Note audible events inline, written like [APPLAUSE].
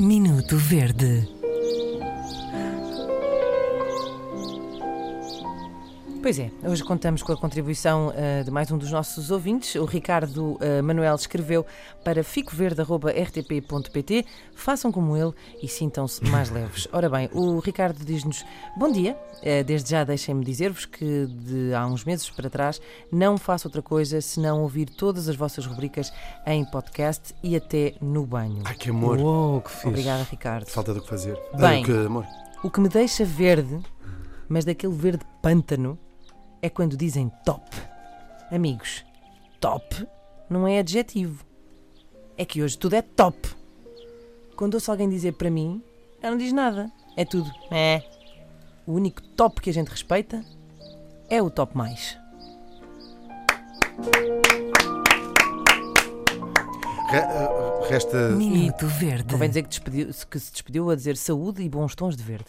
Minuto Verde. Pois é, hoje contamos com a contribuição uh, de mais um dos nossos ouvintes. O Ricardo uh, Manuel escreveu para ficoverde.rtp.pt Façam como ele e sintam-se mais [LAUGHS] leves. Ora bem, o Ricardo diz-nos Bom dia. Uh, desde já deixem-me dizer-vos que de há uns meses para trás não faço outra coisa senão ouvir todas as vossas rubricas em podcast e até no banho. Ai, que amor. Uou, que fixe. Obrigada, Ricardo. Falta do que fazer. Bem, que amor. O que me deixa verde, mas daquele verde pântano, é quando dizem top. Amigos, top não é adjetivo. É que hoje tudo é top. Quando ouço alguém dizer para mim, ela não diz nada. É tudo. É. O único top que a gente respeita é o top mais. Re, uh, resta. Minuto Verde. Convém dizer que, despediu, que se despediu a dizer saúde e bons tons de verde.